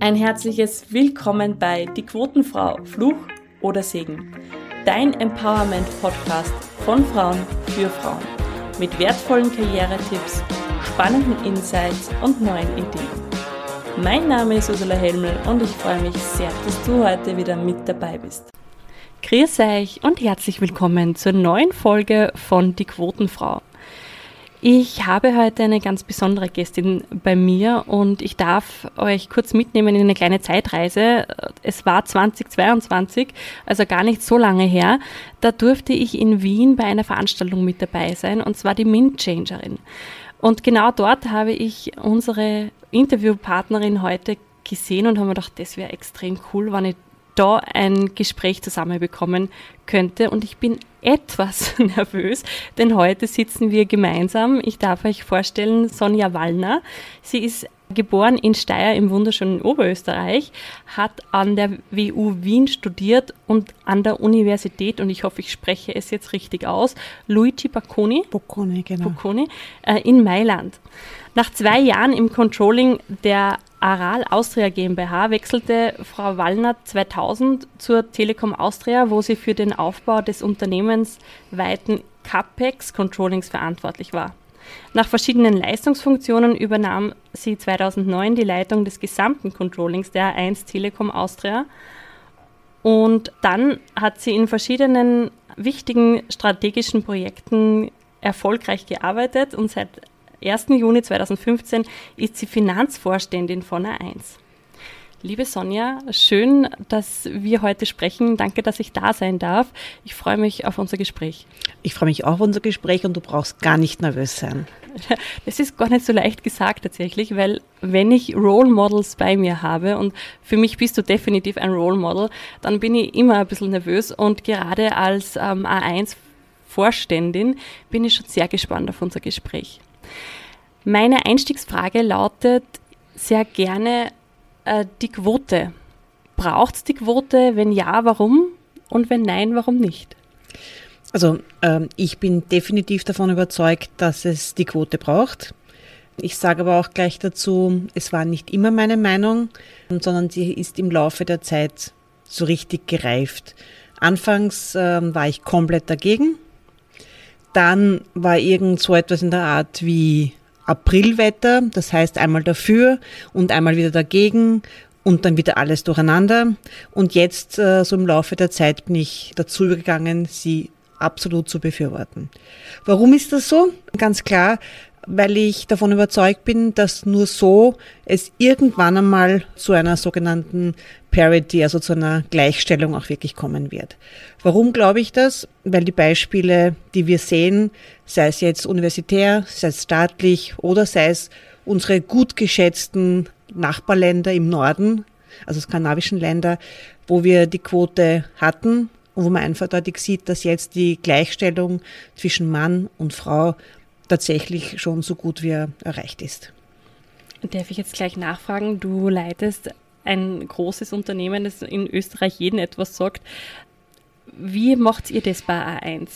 Ein herzliches Willkommen bei Die Quotenfrau, Fluch oder Segen. Dein Empowerment-Podcast von Frauen für Frauen. Mit wertvollen Karrieretipps, spannenden Insights und neuen Ideen. Mein Name ist Ursula Helmel und ich freue mich sehr, dass du heute wieder mit dabei bist. Grüß euch und herzlich willkommen zur neuen Folge von Die Quotenfrau. Ich habe heute eine ganz besondere Gästin bei mir und ich darf euch kurz mitnehmen in eine kleine Zeitreise. Es war 2022, also gar nicht so lange her. Da durfte ich in Wien bei einer Veranstaltung mit dabei sein und zwar die Mint Changerin. Und genau dort habe ich unsere Interviewpartnerin heute gesehen und habe mir gedacht, das wäre extrem cool, wenn ich da ein Gespräch zusammenbekommen könnte. Und ich bin etwas nervös, denn heute sitzen wir gemeinsam. Ich darf euch vorstellen, Sonja Wallner. Sie ist geboren in Steyr im wunderschönen Oberösterreich, hat an der WU Wien studiert und an der Universität, und ich hoffe, ich spreche es jetzt richtig aus, Luigi Bocconi, Bocconi, genau. Bocconi äh, in Mailand. Nach zwei Jahren im Controlling der Aral Austria GmbH wechselte Frau Wallner 2000 zur Telekom Austria, wo sie für den Aufbau des unternehmensweiten CAPEX Controllings verantwortlich war. Nach verschiedenen Leistungsfunktionen übernahm sie 2009 die Leitung des gesamten Controllings der A1 Telekom Austria und dann hat sie in verschiedenen wichtigen strategischen Projekten erfolgreich gearbeitet und seit 1. Juni 2015 ist sie Finanzvorständin von A1. Liebe Sonja, schön, dass wir heute sprechen. Danke, dass ich da sein darf. Ich freue mich auf unser Gespräch. Ich freue mich auch auf unser Gespräch und du brauchst gar nicht nervös sein. Das ist gar nicht so leicht gesagt tatsächlich, weil wenn ich Role Models bei mir habe und für mich bist du definitiv ein Role Model, dann bin ich immer ein bisschen nervös und gerade als ähm, A1 Vorständin bin ich schon sehr gespannt auf unser Gespräch. Meine Einstiegsfrage lautet sehr gerne äh, die Quote. Braucht es die Quote? Wenn ja, warum? Und wenn nein, warum nicht? Also ähm, ich bin definitiv davon überzeugt, dass es die Quote braucht. Ich sage aber auch gleich dazu, es war nicht immer meine Meinung, sondern sie ist im Laufe der Zeit so richtig gereift. Anfangs ähm, war ich komplett dagegen. Dann war irgend so etwas in der Art wie Aprilwetter, das heißt einmal dafür und einmal wieder dagegen und dann wieder alles durcheinander. Und jetzt, äh, so im Laufe der Zeit, bin ich dazu übergegangen, sie absolut zu befürworten. Warum ist das so? Ganz klar, weil ich davon überzeugt bin, dass nur so es irgendwann einmal zu einer sogenannten Parity, also zu einer Gleichstellung auch wirklich kommen wird. Warum glaube ich das? Weil die Beispiele, die wir sehen, sei es jetzt universitär, sei es staatlich oder sei es unsere gut geschätzten Nachbarländer im Norden, also skandinavischen Länder, wo wir die Quote hatten und wo man einfach deutlich sieht, dass jetzt die Gleichstellung zwischen Mann und Frau tatsächlich schon so gut wie erreicht ist. Darf ich jetzt gleich nachfragen? Du leitest ein großes Unternehmen, das in Österreich jeden etwas sagt. Wie macht ihr das bei A1?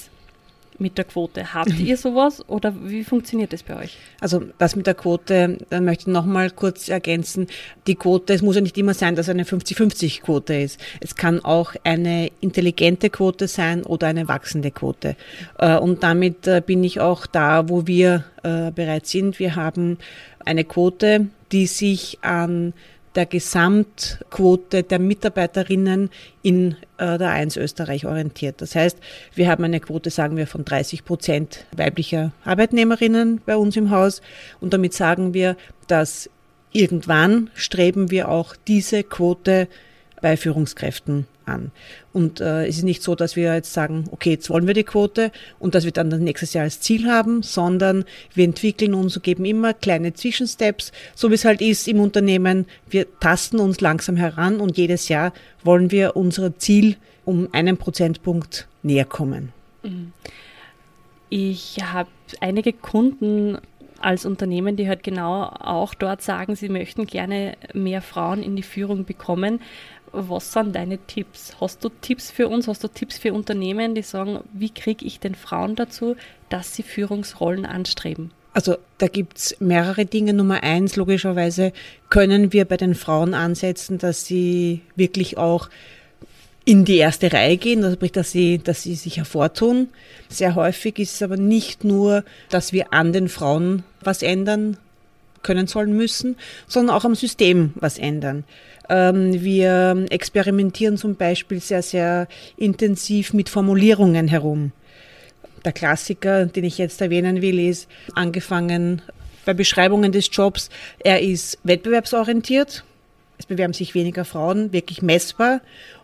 Mit der Quote. Habt ihr sowas oder wie funktioniert das bei euch? Also das mit der Quote, da möchte ich nochmal kurz ergänzen. Die Quote, es muss ja nicht immer sein, dass eine 50-50-Quote ist. Es kann auch eine intelligente Quote sein oder eine wachsende Quote. Äh, und damit äh, bin ich auch da, wo wir äh, bereits sind. Wir haben eine Quote, die sich an der Gesamtquote der Mitarbeiterinnen in äh, der 1 Österreich orientiert. Das heißt, wir haben eine Quote, sagen wir, von 30 Prozent weiblicher Arbeitnehmerinnen bei uns im Haus. Und damit sagen wir, dass irgendwann streben wir auch diese Quote bei Führungskräften an. Und äh, es ist nicht so, dass wir jetzt sagen, okay, jetzt wollen wir die Quote und dass wir dann das nächstes Jahr als Ziel haben, sondern wir entwickeln uns und geben immer kleine Zwischensteps, so wie es halt ist im Unternehmen. Wir tasten uns langsam heran und jedes Jahr wollen wir unser Ziel um einen Prozentpunkt näher kommen. Ich habe einige Kunden als Unternehmen, die halt genau auch dort sagen, sie möchten gerne mehr Frauen in die Führung bekommen was sind deine Tipps? Hast du Tipps für uns? Hast du Tipps für Unternehmen, die sagen, wie kriege ich den Frauen dazu, dass sie Führungsrollen anstreben? Also da gibt's mehrere Dinge. Nummer eins, logischerweise können wir bei den Frauen ansetzen, dass sie wirklich auch in die erste Reihe gehen, also sprich, dass sie, dass sie sich hervortun. Sehr häufig ist es aber nicht nur, dass wir an den Frauen was ändern können sollen müssen, sondern auch am System was ändern. Ähm, wir experimentieren zum Beispiel sehr, sehr intensiv mit Formulierungen herum. Der Klassiker, den ich jetzt erwähnen will, ist angefangen bei Beschreibungen des Jobs. Er ist wettbewerbsorientiert. Es bewerben sich weniger Frauen, wirklich messbar.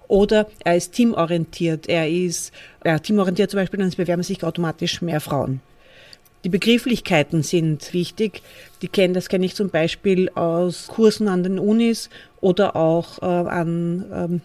Oder er ist teamorientiert. Er ist ja, teamorientiert zum Beispiel, dann bewerben sich automatisch mehr Frauen. Die Begrifflichkeiten sind wichtig. Die kennen, das kenne ich zum Beispiel aus Kursen an den Unis oder auch äh, an ähm,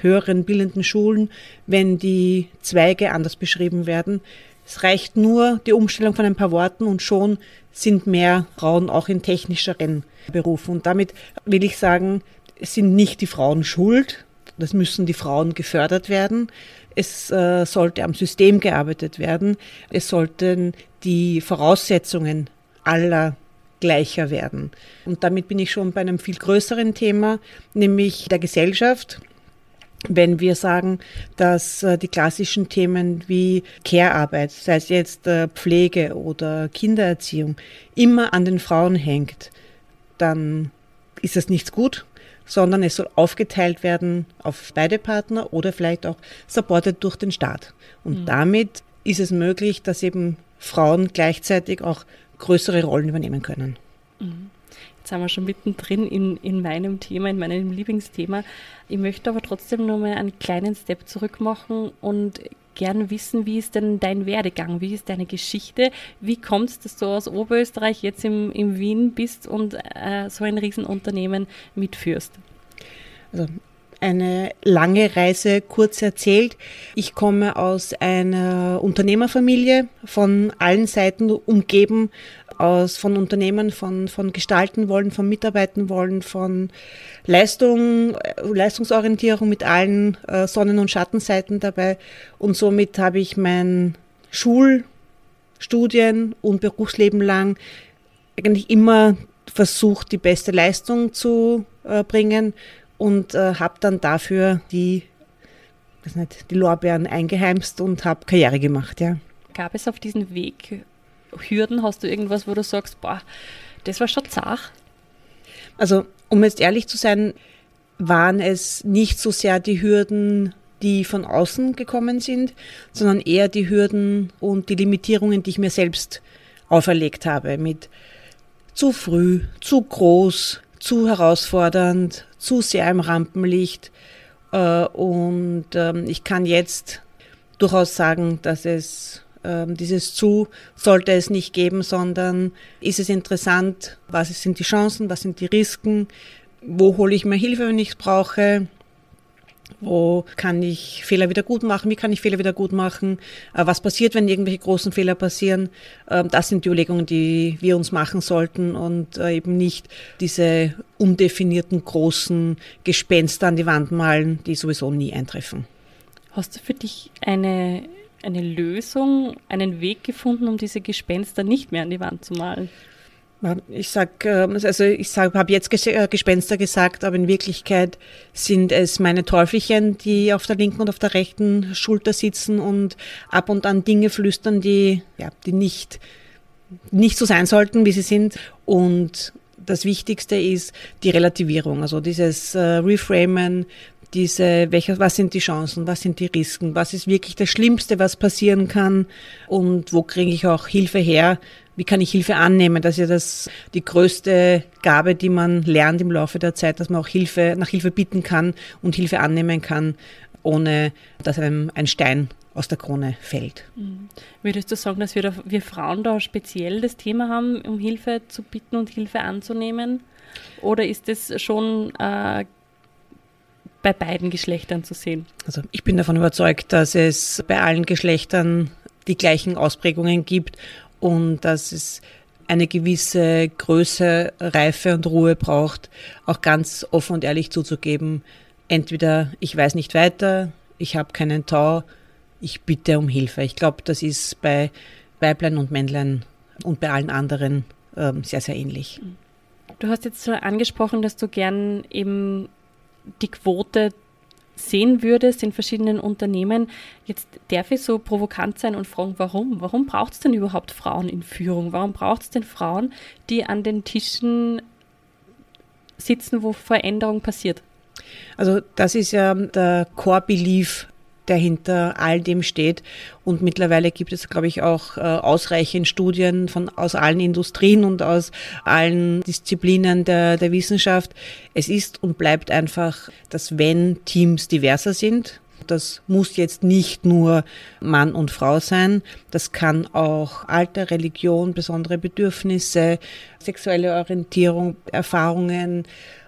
höheren bildenden Schulen, wenn die Zweige anders beschrieben werden. Es reicht nur die Umstellung von ein paar Worten und schon sind mehr Frauen auch in technischeren Berufen. Und damit will ich sagen, es sind nicht die Frauen schuld, das müssen die Frauen gefördert werden. Es äh, sollte am System gearbeitet werden. Es sollten die Voraussetzungen aller gleicher werden. Und damit bin ich schon bei einem viel größeren Thema, nämlich der Gesellschaft wenn wir sagen, dass äh, die klassischen Themen wie Care-Arbeit, sei es jetzt äh, Pflege oder Kindererziehung, immer an den Frauen hängt, dann ist das nichts gut, sondern es soll aufgeteilt werden auf beide Partner oder vielleicht auch supported durch den Staat. Und mhm. damit ist es möglich, dass eben Frauen gleichzeitig auch größere Rollen übernehmen können. Mhm. Jetzt sind wir schon mittendrin in, in meinem Thema, in meinem Lieblingsthema. Ich möchte aber trotzdem noch mal einen kleinen Step zurück machen und gern wissen, wie ist denn dein Werdegang? Wie ist deine Geschichte? Wie kommt es, dass du aus Oberösterreich jetzt im, im Wien bist und äh, so ein Riesenunternehmen mitführst? Also eine lange Reise kurz erzählt. Ich komme aus einer Unternehmerfamilie, von allen Seiten umgeben aus, von Unternehmen, von, von gestalten wollen, von mitarbeiten wollen, von Leistung, Leistungsorientierung mit allen äh, Sonnen- und Schattenseiten dabei. Und somit habe ich mein Schul-, Studien- und Berufsleben lang eigentlich immer versucht, die beste Leistung zu äh, bringen und äh, habe dann dafür die, nicht, die Lorbeeren eingeheimst und habe Karriere gemacht, ja. Gab es auf diesem Weg Hürden? Hast du irgendwas, wo du sagst, boah, das war schon zach? Also, um jetzt ehrlich zu sein, waren es nicht so sehr die Hürden, die von außen gekommen sind, sondern eher die Hürden und die Limitierungen, die ich mir selbst auferlegt habe, mit zu früh, zu groß, zu herausfordernd, zu sehr im Rampenlicht. Äh, und ähm, ich kann jetzt durchaus sagen, dass es dieses zu sollte es nicht geben, sondern ist es interessant, was sind die Chancen, was sind die Risiken, wo hole ich mir Hilfe, wenn ich es brauche, wo kann ich Fehler wieder gut machen, wie kann ich Fehler wieder gut machen, äh, was passiert, wenn irgendwelche großen Fehler passieren. Ähm, das sind die Überlegungen, die wir uns machen sollten und äh, eben nicht diese undefinierten großen Gespenster an die Wand malen, die sowieso nie eintreffen. Hast du für dich eine eine Lösung, einen Weg gefunden, um diese Gespenster nicht mehr an die Wand zu malen? Ich sag, ähm, also ich habe jetzt äh, Gespenster gesagt, aber in Wirklichkeit sind es meine Teufelchen, die auf der linken und auf der rechten Schulter sitzen und ab und an Dinge flüstern, die, ja, die nicht, nicht so sein sollten, wie sie sind. Und das Wichtigste ist die Relativierung, also dieses äh, Reframen, diese, welche, was sind die Chancen, was sind die Risiken, was ist wirklich das Schlimmste, was passieren kann und wo kriege ich auch Hilfe her, wie kann ich Hilfe annehmen? Das ist ja das, die größte Gabe, die man lernt im Laufe der Zeit, dass man auch Hilfe, nach Hilfe bitten kann und Hilfe annehmen kann, ohne dass einem ein Stein aus der Krone fällt. Mhm. Würdest du sagen, dass wir, da, wir Frauen da speziell das Thema haben, um Hilfe zu bitten und Hilfe anzunehmen? Oder ist das schon äh, bei beiden Geschlechtern zu sehen? Also ich bin davon überzeugt, dass es bei allen Geschlechtern die gleichen Ausprägungen gibt und dass es eine gewisse Größe, Reife und Ruhe braucht, auch ganz offen und ehrlich zuzugeben, entweder ich weiß nicht weiter, ich habe keinen Tau, ich bitte um Hilfe. Ich glaube, das ist bei Weiblein und Männlein und bei allen anderen ähm, sehr, sehr ähnlich. Du hast jetzt so angesprochen, dass du gern eben die Quote sehen würdest in verschiedenen Unternehmen. Jetzt darf ich so provokant sein und fragen, warum? Warum braucht es denn überhaupt Frauen in Führung? Warum braucht es denn Frauen, die an den Tischen sitzen, wo Veränderung passiert? Also das ist ja der Core-Belief der hinter all dem steht. Und mittlerweile gibt es, glaube ich, auch äh, ausreichend Studien von, aus allen Industrien und aus allen Disziplinen der, der Wissenschaft. Es ist und bleibt einfach, dass wenn Teams diverser sind, das muss jetzt nicht nur Mann und Frau sein. Das kann auch Alter, Religion, besondere Bedürfnisse, sexuelle Orientierung, Erfahrungen,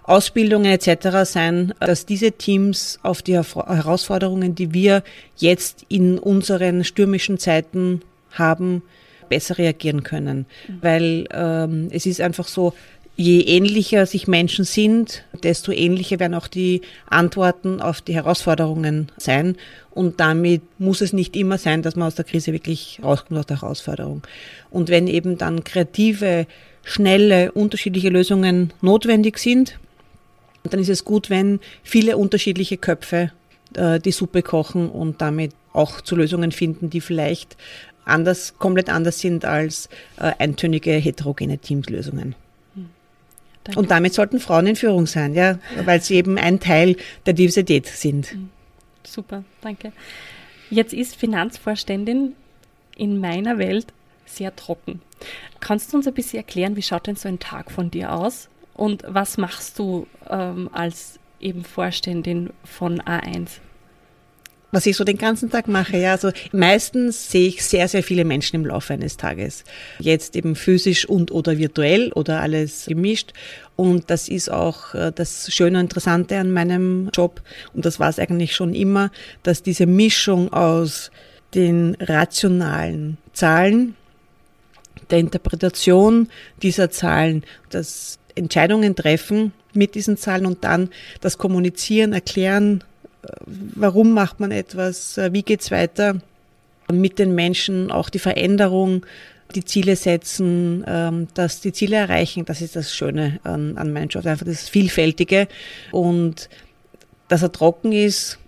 Ausbildungen etc. sein, dass diese Teams auf die Herausforderungen, die wir jetzt in unseren stürmischen Zeiten haben, besser reagieren können. Mhm. Weil ähm, es ist einfach so, je ähnlicher sich Menschen sind, desto ähnlicher werden auch die Antworten auf die Herausforderungen sein. Und damit muss es nicht immer sein, dass man aus der Krise wirklich rauskommt aus der Herausforderung. Und wenn eben dann kreative, schnelle, unterschiedliche Lösungen notwendig sind, dann ist es gut, wenn viele unterschiedliche Köpfe äh, die Suppe kochen und damit auch zu Lösungen finden, die vielleicht anders, komplett anders sind als äh, eintönige heterogene Teamlösungen. Danke. Und damit sollten Frauen in Führung sein, ja, weil sie eben ein Teil der Diversität sind. Hm. Super, danke. Jetzt ist Finanzvorständin in meiner Welt sehr trocken. Kannst du uns ein bisschen erklären, wie schaut denn so ein Tag von dir aus? Und was machst du ähm, als eben Vorständin von A1? was ich so den ganzen Tag mache. Ja, also meistens sehe ich sehr, sehr viele Menschen im Laufe eines Tages. Jetzt eben physisch und oder virtuell oder alles gemischt. Und das ist auch äh, das Schöne und Interessante an meinem Job. Und das war es eigentlich schon immer, dass diese Mischung aus den rationalen Zahlen, der Interpretation dieser Zahlen, das Entscheidungen treffen mit diesen Zahlen und dann das Kommunizieren, Erklären, äh, warum macht man etwas, äh, wie geht's weiter mit den Menschen, auch die Veränderung, die Ziele setzen, ähm, dass die Ziele erreichen, das ist das Schöne an, an Job, einfach das Vielfältige. Und dass er trocken ist,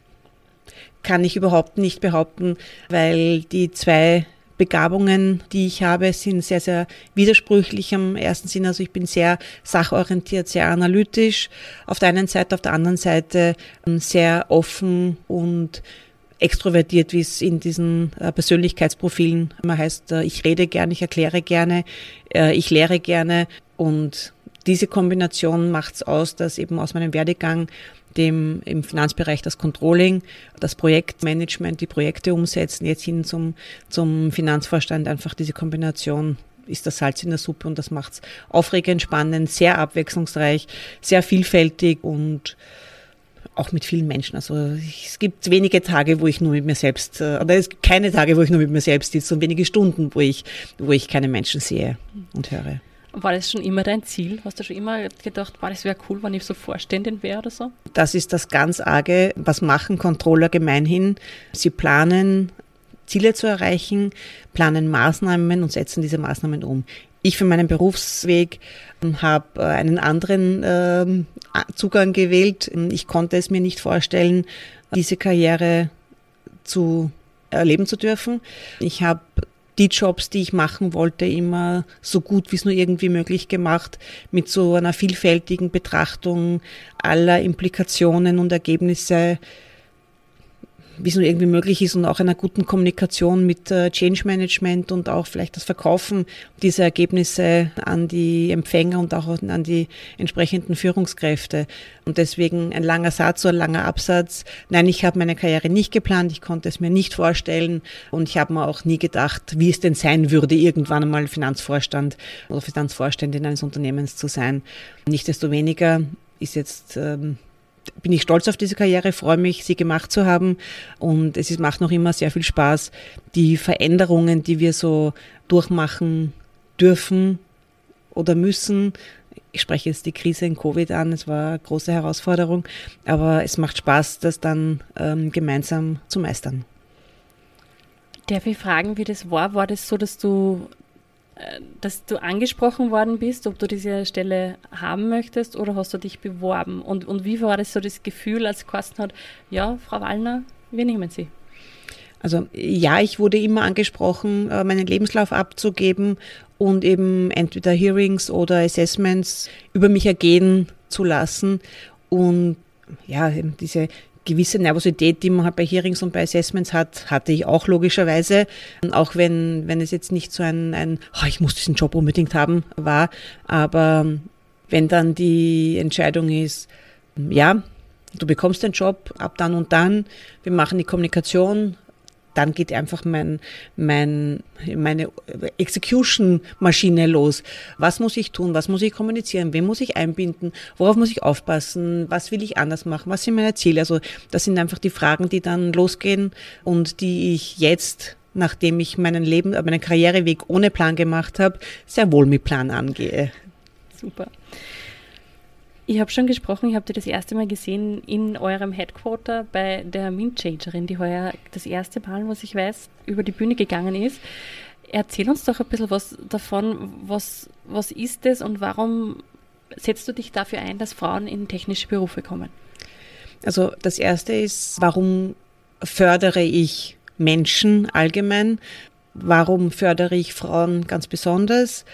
kann ich überhaupt nicht behaupten, weil die zwei Begabungen, die ich habe, sind sehr, sehr widersprüchlich am ersten Sinn. Also ich bin sehr sachorientiert, sehr analytisch auf der einen Seite, auf der anderen Seite ähm, sehr offen und extrovertiert, wie es in diesen äh, Persönlichkeitsprofilen immer heißt. Äh, ich rede gerne, ich erkläre gerne, äh, ich lehre gerne und diese Kombination macht es aus, dass eben aus meinem Werdegang dem im Finanzbereich das Controlling, das Projektmanagement, die Projekte umsetzen, jetzt hin zum, zum Finanzvorstand, einfach diese Kombination ist das Salz in der Suppe und das macht es aufregend, spannend, sehr abwechslungsreich, sehr vielfältig und auch mit vielen Menschen. Also es gibt wenige Tage, wo ich nur mit mir selbst, äh, oder es gibt keine Tage, wo ich nur mit mir selbst sitze und wenige Stunden, wo ich, wo ich keine Menschen sehe und höre. War das schon immer dein Ziel? Hast du schon immer gedacht, boah, das wäre cool, wenn ich so Vorständin wäre oder so? Das ist das ganz arge. Was machen Controller gemeinhin? Sie planen Ziele zu erreichen, planen Maßnahmen und setzen diese Maßnahmen um. Ich für meinen Berufsweg habe äh, einen anderen äh, Zugang gewählt. Ich konnte es mir nicht vorstellen, diese Karriere zu erleben zu dürfen. Ich habe die Jobs, die ich machen wollte, immer so gut wie es nur irgendwie möglich gemacht, mit so einer vielfältigen Betrachtung aller Implikationen und Ergebnisse wie es nur irgendwie möglich ist und auch einer guten Kommunikation mit äh, Change Management und auch vielleicht das Verkaufen dieser Ergebnisse an die Empfänger und auch an die entsprechenden Führungskräfte. Und deswegen ein langer Satz oder ein langer Absatz. Nein, ich habe meine Karriere nicht geplant, ich konnte es mir nicht vorstellen und ich habe mir auch nie gedacht, wie es denn sein würde, irgendwann einmal Finanzvorstand oder Finanzvorständin eines Unternehmens zu sein. Nichtsdestoweniger ist jetzt ähm, bin ich stolz auf diese Karriere, freue mich, sie gemacht zu haben. Und es ist, macht noch immer sehr viel Spaß, die Veränderungen, die wir so durchmachen dürfen oder müssen. Ich spreche jetzt die Krise in Covid an, es war eine große Herausforderung, aber es macht Spaß, das dann ähm, gemeinsam zu meistern. Darf ich fragen, wie das war? War das so, dass du dass du angesprochen worden bist, ob du diese Stelle haben möchtest oder hast du dich beworben? Und, und wie war das so das Gefühl, als Carsten hat, ja, Frau Wallner, wir nehmen Sie? Also ja, ich wurde immer angesprochen, äh, meinen Lebenslauf abzugeben und eben entweder Hearings oder Assessments über mich ergehen zu lassen. Und ja, diese gewisse Nervosität, die man halt bei Hearings und bei Assessments hat, hatte ich auch logischerweise. Auch wenn, wenn es jetzt nicht so ein, ein oh, ich muss diesen Job unbedingt haben, war. Aber wenn dann die Entscheidung ist, ja, du bekommst den Job ab dann und dann, wir machen die Kommunikation, dann geht einfach mein, mein, meine Execution-Maschine los. Was muss ich tun? Was muss ich kommunizieren? Wen muss ich einbinden? Worauf muss ich aufpassen? Was will ich anders machen? Was sind meine Ziele? Also das sind einfach die Fragen, die dann losgehen und die ich jetzt nachdem ich meinen Leben, meinen Karriereweg ohne Plan gemacht habe, sehr wohl mit Plan angehe. Super. Ich habe schon gesprochen, ich habe dir das erste Mal gesehen in eurem Headquarter bei der Mintchangerin, die heuer das erste Mal, was ich weiß, über die Bühne gegangen ist. Erzähl uns doch ein bisschen was davon, was, was ist es und warum setzt du dich dafür ein, dass Frauen in technische Berufe kommen? Also das erste ist, warum fördere ich Menschen allgemein? Warum fördere ich Frauen ganz besonders?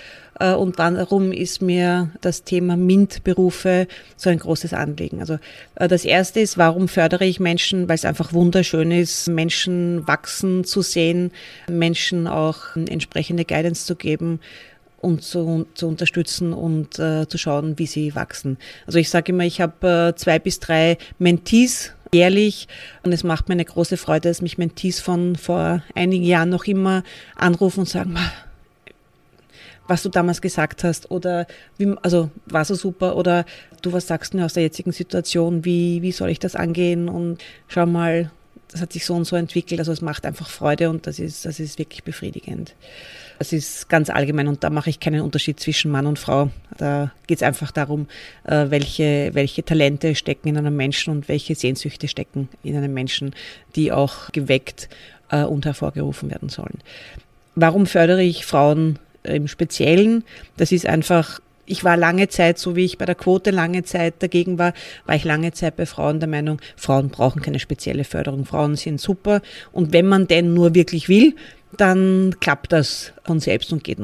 Äh, und warum ist mir das Thema MINT-Berufe so ein großes Anliegen? Also äh, das erste ist, warum fördere ich Menschen? Weil es einfach wunderschön ist, Menschen wachsen zu sehen, Menschen auch entsprechende Guidance zu geben und zu, zu unterstützen und äh, zu schauen, wie sie wachsen. Also ich sage immer, ich habe äh, zwei bis drei Mentees jährlich und es macht mir eine große Freude, dass mich Mentees von vor einigen Jahren noch immer anrufen und sagen, was du damals gesagt hast oder wie, also war so super oder du was sagst du aus der jetzigen Situation, wie, wie soll ich das angehen und schau mal, das hat sich so und so entwickelt, also es macht einfach Freude und das ist, das ist wirklich befriedigend. Das ist ganz allgemein und da mache ich keinen Unterschied zwischen Mann und Frau. Da geht es einfach darum, äh, welche, welche Talente stecken in einem Menschen und welche Sehnsüchte stecken in einem Menschen, die auch geweckt äh, und hervorgerufen werden sollen. Warum fördere ich Frauen im Speziellen. Das ist einfach ich war lange Zeit, so wie ich bei der Quote lange Zeit dagegen war, war ich lange Zeit bei Frauen der Meinung, Frauen brauchen keine spezielle Förderung, Frauen sind super und wenn man denn nur wirklich will, dann klappt das von selbst und geht,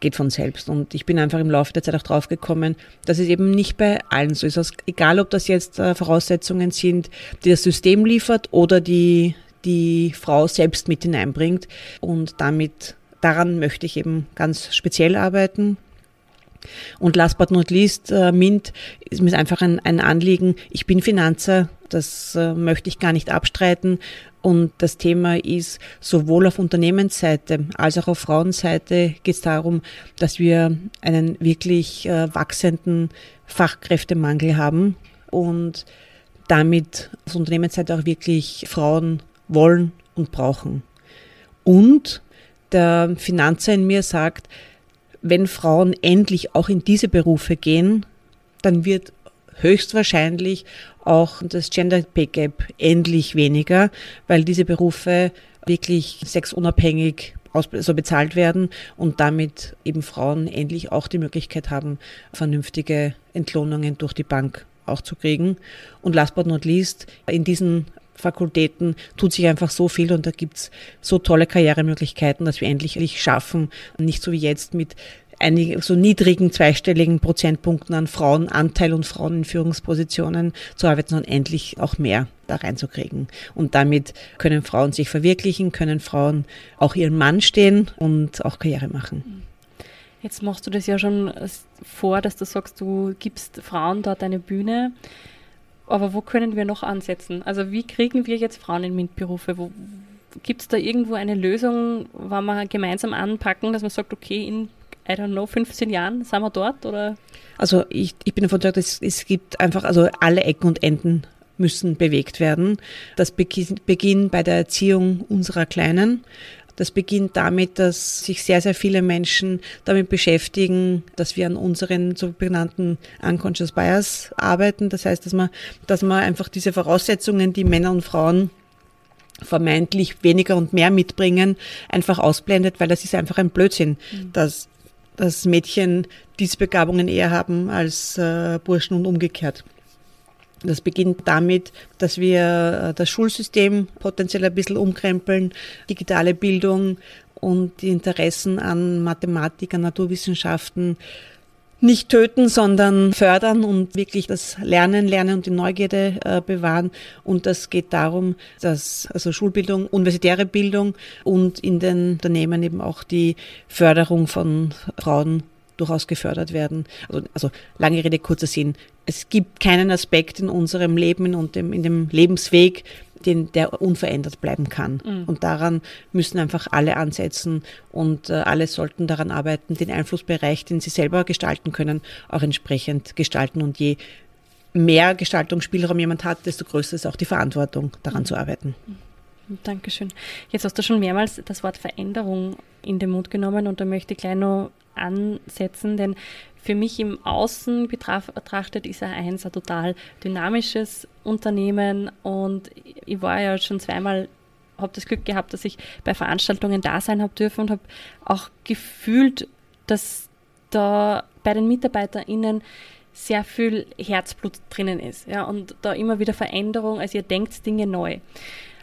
geht von selbst. Und ich bin einfach im Laufe der Zeit auch draufgekommen, dass es eben nicht bei allen so ist. Also egal, ob das jetzt äh, Voraussetzungen sind, die das System liefert oder die die Frau selbst mit hineinbringt und damit daran möchte ich eben ganz speziell arbeiten. Und last but not least, äh, MINT ist mir einfach ein, ein Anliegen. Ich bin Finanzer, das äh, möchte ich gar nicht abstreiten. Und das Thema ist, sowohl auf Unternehmensseite als auch auf Frauenseite geht es darum, dass wir einen wirklich äh, wachsenden Fachkräftemangel haben und damit auf Unternehmensseite auch wirklich Frauen wollen und brauchen. Und der Finanzer in mir sagt, wenn Frauen endlich auch in diese Berufe gehen, dann wird höchstwahrscheinlich auch das Gender Pay Gap endlich weniger, weil diese Berufe wirklich sexunabhängig so bezahlt werden und damit eben Frauen endlich auch die Möglichkeit haben, vernünftige Entlohnungen durch die Bank auch zu kriegen. Und last but not least, in diesen Fakultäten tut sich einfach so viel und da gibt's so tolle Karrieremöglichkeiten, dass wir endlich schaffen, nicht so wie jetzt mit einigen so niedrigen zweistelligen Prozentpunkten an Frauenanteil und Frauen in Führungspositionen zu arbeiten, sondern endlich auch mehr da reinzukriegen. Und damit können Frauen sich verwirklichen, können Frauen auch ihren Mann stehen und auch Karriere machen. Jetzt machst du das ja schon vor, dass du sagst, du gibst Frauen dort eine Bühne. Aber wo können wir noch ansetzen? Also wie kriegen wir jetzt Frauen in MINT-Berufe? Gibt es da irgendwo eine Lösung, wann wir gemeinsam anpacken, dass man sagt, okay, in, I don't know, 15 Jahren sind wir dort? Oder? Also ich, ich bin davon überzeugt, es, es gibt einfach, also alle Ecken und Enden müssen bewegt werden. Das beginnt bei der Erziehung unserer Kleinen. Das beginnt damit, dass sich sehr, sehr viele Menschen damit beschäftigen, dass wir an unseren sogenannten Unconscious Bias arbeiten. Das heißt, dass man, dass man einfach diese Voraussetzungen, die Männer und Frauen vermeintlich weniger und mehr mitbringen, einfach ausblendet, weil das ist einfach ein Blödsinn, mhm. dass, dass Mädchen diese Begabungen eher haben als äh, Burschen und umgekehrt. Das beginnt damit, dass wir äh, das Schulsystem potenziell ein bisschen umkrempeln, digitale Bildung und die Interessen an Mathematik, an Naturwissenschaften nicht töten, sondern fördern und wirklich das Lernen, Lernen und die Neugierde äh, bewahren. Und das geht darum, dass also Schulbildung, universitäre Bildung und in den Unternehmen eben auch die Förderung von Frauen durchaus gefördert werden. Also, also lange Rede, kurzer Sinn. Es gibt keinen Aspekt in unserem Leben und dem, in dem Lebensweg, den, der unverändert bleiben kann. Mhm. Und daran müssen einfach alle ansetzen und äh, alle sollten daran arbeiten, den Einflussbereich, den sie selber gestalten können, auch entsprechend gestalten. Und je mehr Gestaltungsspielraum jemand hat, desto größer ist auch die Verantwortung, daran mhm. zu arbeiten. Mhm. Dankeschön. Jetzt hast du schon mehrmals das Wort Veränderung in den Mund genommen und da möchte ich gleich noch ansetzen, denn für mich im Außen betrachtet ist A1 ein total dynamisches Unternehmen und ich war ja schon zweimal, habe das Glück gehabt, dass ich bei Veranstaltungen da sein habe dürfen und habe auch gefühlt, dass da bei den MitarbeiterInnen sehr viel Herzblut drinnen ist ja, und da immer wieder Veränderung, also ihr denkt Dinge neu.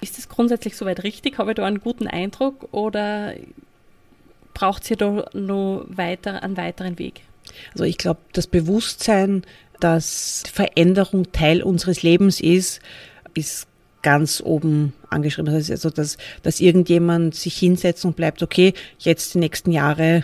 Ist das grundsätzlich soweit richtig? Habe ich da einen guten Eindruck oder braucht es hier da noch weiter, einen weiteren Weg? Also ich glaube, das Bewusstsein, dass Veränderung Teil unseres Lebens ist, ist ganz oben angeschrieben. Das heißt also, dass, dass irgendjemand sich hinsetzt und bleibt, okay, jetzt die nächsten Jahre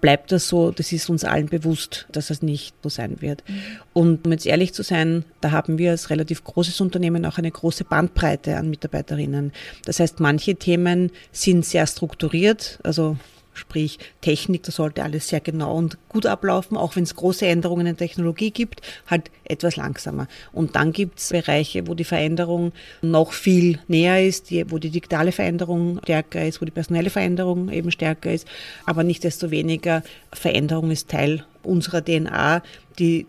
bleibt das so, das ist uns allen bewusst, dass das nicht so sein wird. Mhm. Und um jetzt ehrlich zu sein, da haben wir als relativ großes Unternehmen auch eine große Bandbreite an Mitarbeiterinnen. Das heißt, manche Themen sind sehr strukturiert, also sprich Technik, da sollte alles sehr genau und gut ablaufen, auch wenn es große Änderungen in Technologie gibt, halt etwas langsamer. Und dann gibt es Bereiche, wo die Veränderung noch viel näher ist, wo die digitale Veränderung stärker ist, wo die personelle Veränderung eben stärker ist, aber nicht desto weniger Veränderung ist Teil unserer DNA, die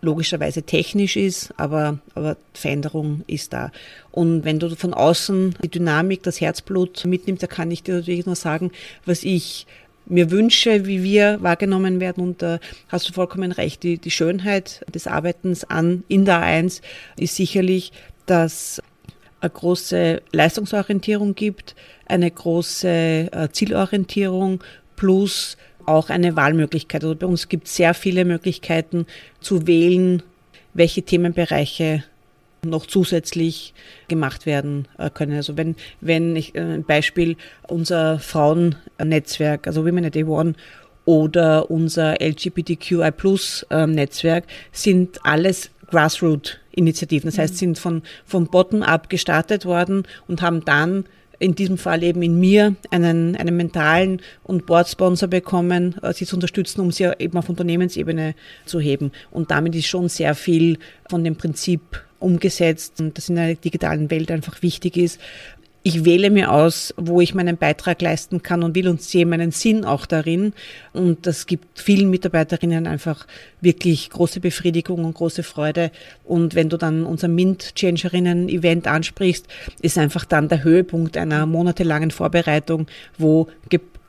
logischerweise technisch ist, aber, aber Veränderung ist da. Und wenn du von außen die Dynamik, das Herzblut mitnimmst, da kann ich dir natürlich nur sagen, was ich mir wünsche, wie wir wahrgenommen werden. Und da hast du vollkommen recht. Die, die Schönheit des Arbeitens an in der A1 ist sicherlich, dass eine große Leistungsorientierung gibt, eine große äh, Zielorientierung plus auch eine Wahlmöglichkeit. Also bei uns gibt es sehr viele Möglichkeiten zu wählen, welche Themenbereiche noch zusätzlich gemacht werden äh, können. Also wenn, wenn ich äh, ein Beispiel unser Frauennetzwerk, also Women at A1 oder unser LGBTQI Plus ähm, Netzwerk sind alles Grassroot-Initiativen. Das heißt, mhm. sind von, von Bottom-up gestartet worden und haben dann in diesem Fall eben in mir einen, einen mentalen und Board-Sponsor bekommen, äh, sie zu unterstützen, um sie eben auf Unternehmensebene zu heben. Und damit ist schon sehr viel von dem Prinzip umgesetzt, das in der digitalen Welt einfach wichtig ist, ich wähle mir aus, wo ich meinen Beitrag leisten kann und will und sehe meinen Sinn auch darin. Und das gibt vielen Mitarbeiterinnen einfach wirklich große Befriedigung und große Freude. Und wenn du dann unser Mint-Changerinnen-Event ansprichst, ist einfach dann der Höhepunkt einer monatelangen Vorbereitung, wo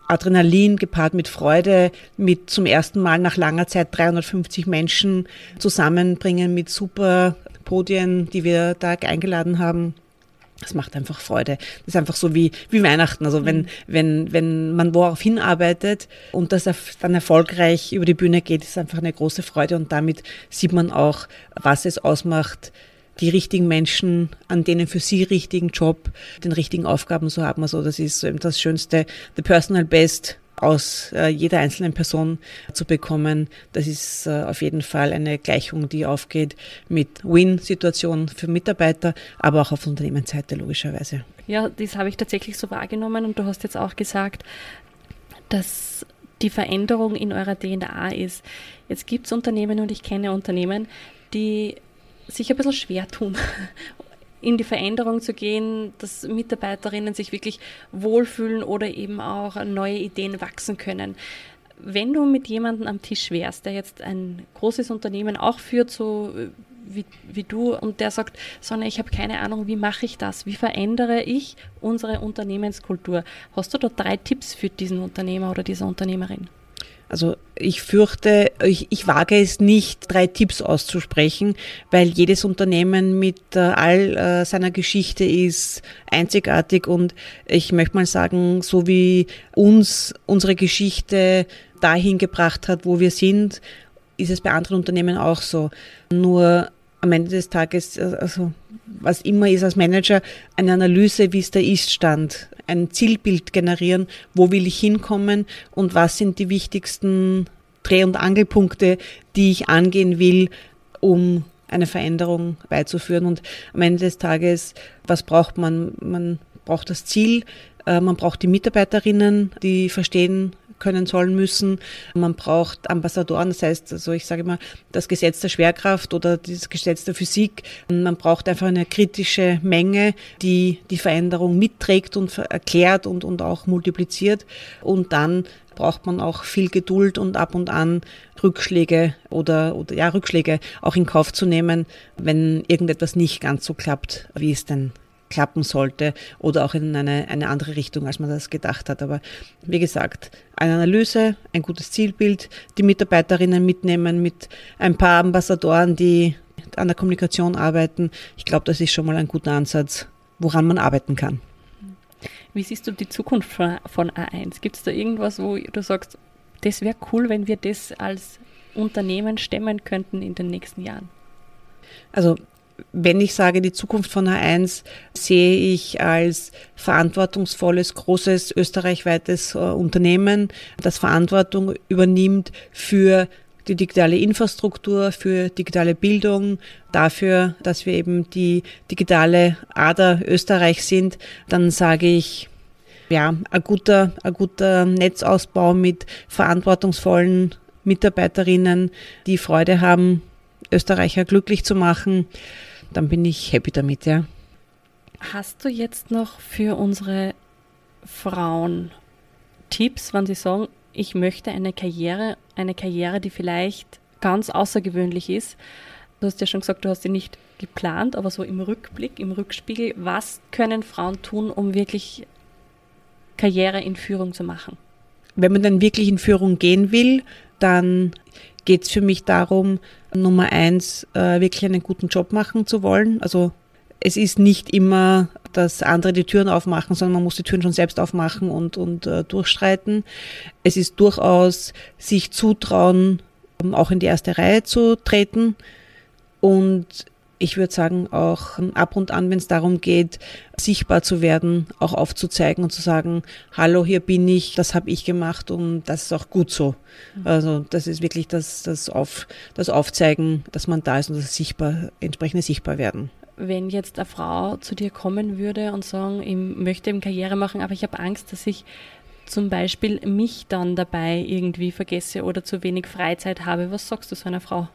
Adrenalin gepaart mit Freude, mit zum ersten Mal nach langer Zeit 350 Menschen zusammenbringen, mit super Podien, die wir da eingeladen haben das macht einfach Freude. Das ist einfach so wie, wie Weihnachten. Also wenn, wenn, wenn man worauf hinarbeitet und das dann erfolgreich über die Bühne geht, ist einfach eine große Freude und damit sieht man auch, was es ausmacht, die richtigen Menschen an denen für sie richtigen Job, den richtigen Aufgaben zu haben. Also das ist eben das Schönste, the personal best aus äh, jeder einzelnen Person zu bekommen. Das ist äh, auf jeden Fall eine Gleichung, die aufgeht mit Win-Situation für Mitarbeiter, aber auch auf Unternehmensseite logischerweise. Ja, das habe ich tatsächlich so wahrgenommen und du hast jetzt auch gesagt, dass die Veränderung in eurer DNA ist. Jetzt gibt es Unternehmen und ich kenne Unternehmen, die sich ein bisschen schwer tun in die Veränderung zu gehen, dass Mitarbeiterinnen sich wirklich wohlfühlen oder eben auch neue Ideen wachsen können. Wenn du mit jemandem am Tisch wärst, der jetzt ein großes Unternehmen auch führt, so wie, wie du und der sagt, Sonne, ich habe keine Ahnung, wie mache ich das? Wie verändere ich unsere Unternehmenskultur? Hast du da drei Tipps für diesen Unternehmer oder diese Unternehmerin? Also ich fürchte, ich, ich wage es nicht, drei Tipps auszusprechen, weil jedes Unternehmen mit äh, all äh, seiner Geschichte ist einzigartig und ich möchte mal sagen, so wie uns unsere Geschichte dahin gebracht hat, wo wir sind, ist es bei anderen Unternehmen auch so. Nur am Ende des Tages, also was immer ist als Manager, eine Analyse, wie ist der Ist-Stand, ein Zielbild generieren, wo will ich hinkommen und was sind die wichtigsten Dreh- und Angelpunkte, die ich angehen will, um eine Veränderung beizuführen. Und am Ende des Tages, was braucht man? Man braucht das Ziel, äh, man braucht die Mitarbeiterinnen, die verstehen, können sollen müssen. Man braucht Ambassadoren, das heißt, also ich sage immer, das Gesetz der Schwerkraft oder das Gesetz der Physik. Man braucht einfach eine kritische Menge, die die Veränderung mitträgt und erklärt und, und auch multipliziert. Und dann braucht man auch viel Geduld und ab und an Rückschläge oder, oder ja, Rückschläge auch in Kauf zu nehmen, wenn irgendetwas nicht ganz so klappt, wie es denn klappen sollte oder auch in eine, eine andere Richtung, als man das gedacht hat. Aber wie gesagt, eine Analyse, ein gutes Zielbild, die Mitarbeiterinnen mitnehmen mit ein paar Ambassadoren, die an der Kommunikation arbeiten. Ich glaube, das ist schon mal ein guter Ansatz, woran man arbeiten kann. Wie siehst du die Zukunft von A1? Gibt es da irgendwas, wo du sagst, das wäre cool, wenn wir das als Unternehmen stemmen könnten in den nächsten Jahren? Also wenn ich sage, die Zukunft von A1 sehe ich als verantwortungsvolles, großes österreichweites äh, Unternehmen, das Verantwortung übernimmt für die digitale Infrastruktur, für digitale Bildung, dafür, dass wir eben die digitale Ader Österreich sind, dann sage ich, ja, ein guter, ein guter Netzausbau mit verantwortungsvollen Mitarbeiterinnen, die Freude haben, Österreicher glücklich zu machen dann bin ich happy damit, ja. Hast du jetzt noch für unsere Frauen Tipps, wenn sie sagen, ich möchte eine Karriere, eine Karriere, die vielleicht ganz außergewöhnlich ist? Du hast ja schon gesagt, du hast sie nicht geplant, aber so im Rückblick, im Rückspiegel, was können Frauen tun, um wirklich Karriere in Führung zu machen? Wenn man dann wirklich in Führung gehen will, dann geht es für mich darum, Nummer eins, äh, wirklich einen guten Job machen zu wollen. Also es ist nicht immer, dass andere die Türen aufmachen, sondern man muss die Türen schon selbst aufmachen und, und äh, durchstreiten. Es ist durchaus sich zutrauen, auch in die erste Reihe zu treten und ich würde sagen, auch ab und an, wenn es darum geht, sichtbar zu werden, auch aufzuzeigen und zu sagen, hallo, hier bin ich, das habe ich gemacht und das ist auch gut so. Mhm. Also das ist wirklich das, das, Auf, das Aufzeigen, dass man da ist und das sichtbar, entsprechende sichtbar werden. Wenn jetzt eine Frau zu dir kommen würde und sagen, ich möchte eben Karriere machen, aber ich habe Angst, dass ich zum Beispiel mich dann dabei irgendwie vergesse oder zu wenig Freizeit habe, was sagst du so einer Frau?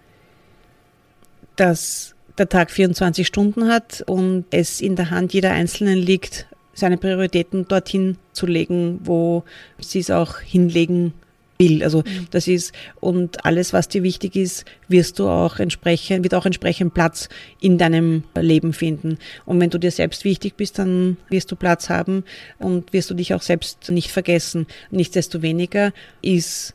Das der Tag 24 Stunden hat und es in der Hand jeder Einzelnen liegt, seine Prioritäten dorthin zu legen, wo sie es auch hinlegen will. Also mhm. das ist und alles, was dir wichtig ist, wirst du auch entsprechend, wird auch entsprechend Platz in deinem Leben finden. Und wenn du dir selbst wichtig bist, dann wirst du Platz haben und wirst du dich auch selbst nicht vergessen. Nichtsdestoweniger ist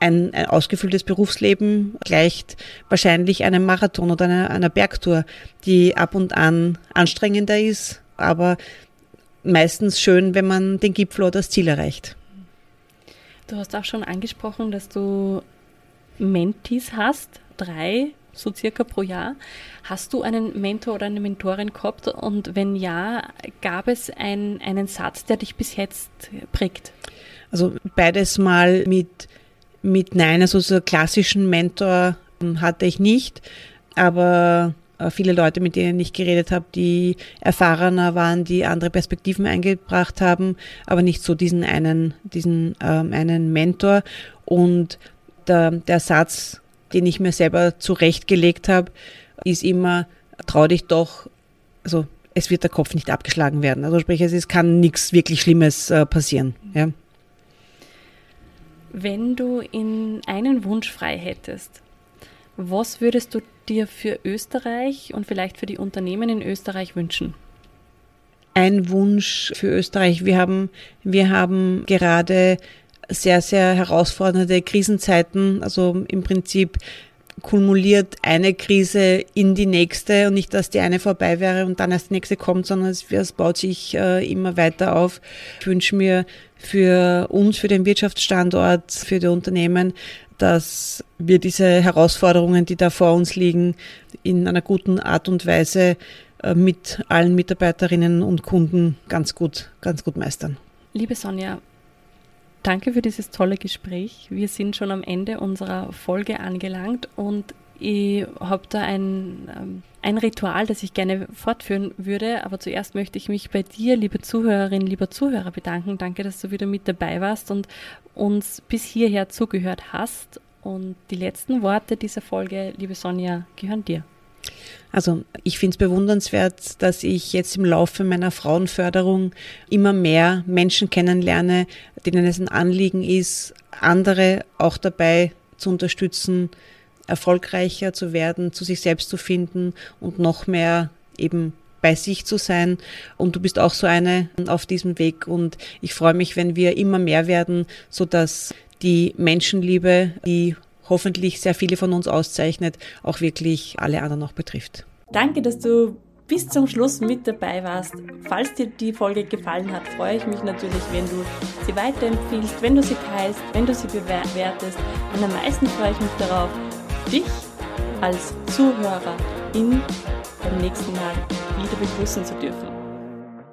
ein, ein ausgefülltes Berufsleben gleicht wahrscheinlich einem Marathon oder einer, einer Bergtour, die ab und an anstrengender ist, aber meistens schön, wenn man den Gipfel oder das Ziel erreicht. Du hast auch schon angesprochen, dass du Mentis hast, drei so circa pro Jahr. Hast du einen Mentor oder eine Mentorin gehabt? Und wenn ja, gab es ein, einen Satz, der dich bis jetzt prägt? Also beides mal mit mit Nein, also so klassischen Mentor hatte ich nicht, aber äh, viele Leute, mit denen ich geredet habe, die erfahrener waren, die andere Perspektiven eingebracht haben, aber nicht so diesen einen, diesen ähm, einen Mentor. Und der, der Satz, den ich mir selber zurechtgelegt habe, ist immer, trau dich doch, also es wird der Kopf nicht abgeschlagen werden. Also sprich, es kann nichts wirklich Schlimmes äh, passieren. Ja. Wenn du in einen Wunsch frei hättest, Was würdest du dir für Österreich und vielleicht für die Unternehmen in Österreich wünschen? Ein Wunsch für Österreich. Wir haben, wir haben gerade sehr, sehr herausfordernde Krisenzeiten. Also im Prinzip kumuliert eine Krise in die nächste und nicht, dass die eine vorbei wäre und dann erst die nächste kommt, sondern es, baut sich äh, immer weiter auf. Ich wünsche mir für uns, für den Wirtschaftsstandort, für die Unternehmen, dass wir diese Herausforderungen, die da vor uns liegen, in einer guten Art und Weise äh, mit allen Mitarbeiterinnen und Kunden ganz gut, ganz gut meistern. Liebe Sonja, danke für dieses tolle Gespräch. Wir sind schon am Ende unserer Folge angelangt und ich habe da ein, ähm, ein Ritual, das ich gerne fortführen würde. Aber zuerst möchte ich mich bei dir, liebe Zuhörerin, lieber Zuhörer, bedanken. Danke, dass du wieder mit dabei warst und uns bis hierher zugehört hast. Und die letzten Worte dieser Folge, liebe Sonja, gehören dir. Also ich finde es bewundernswert, dass ich jetzt im Laufe meiner Frauenförderung immer mehr Menschen kennenlerne, denen es ein Anliegen ist, andere auch dabei zu unterstützen, erfolgreicher zu werden, zu sich selbst zu finden und noch mehr eben bei sich zu sein. Und du bist auch so eine auf diesem Weg. Und ich freue mich, wenn wir immer mehr werden, so dass die Menschenliebe, die hoffentlich sehr viele von uns auszeichnet, auch wirklich alle anderen auch betrifft. Danke, dass du bis zum Schluss mit dabei warst. Falls dir die Folge gefallen hat, freue ich mich natürlich, wenn du sie weiterempfiehlst, wenn du sie teilst, wenn du sie bewertest. Und am meisten freue ich mich darauf, dich als Zuhörer in beim nächsten Mal wieder begrüßen zu dürfen.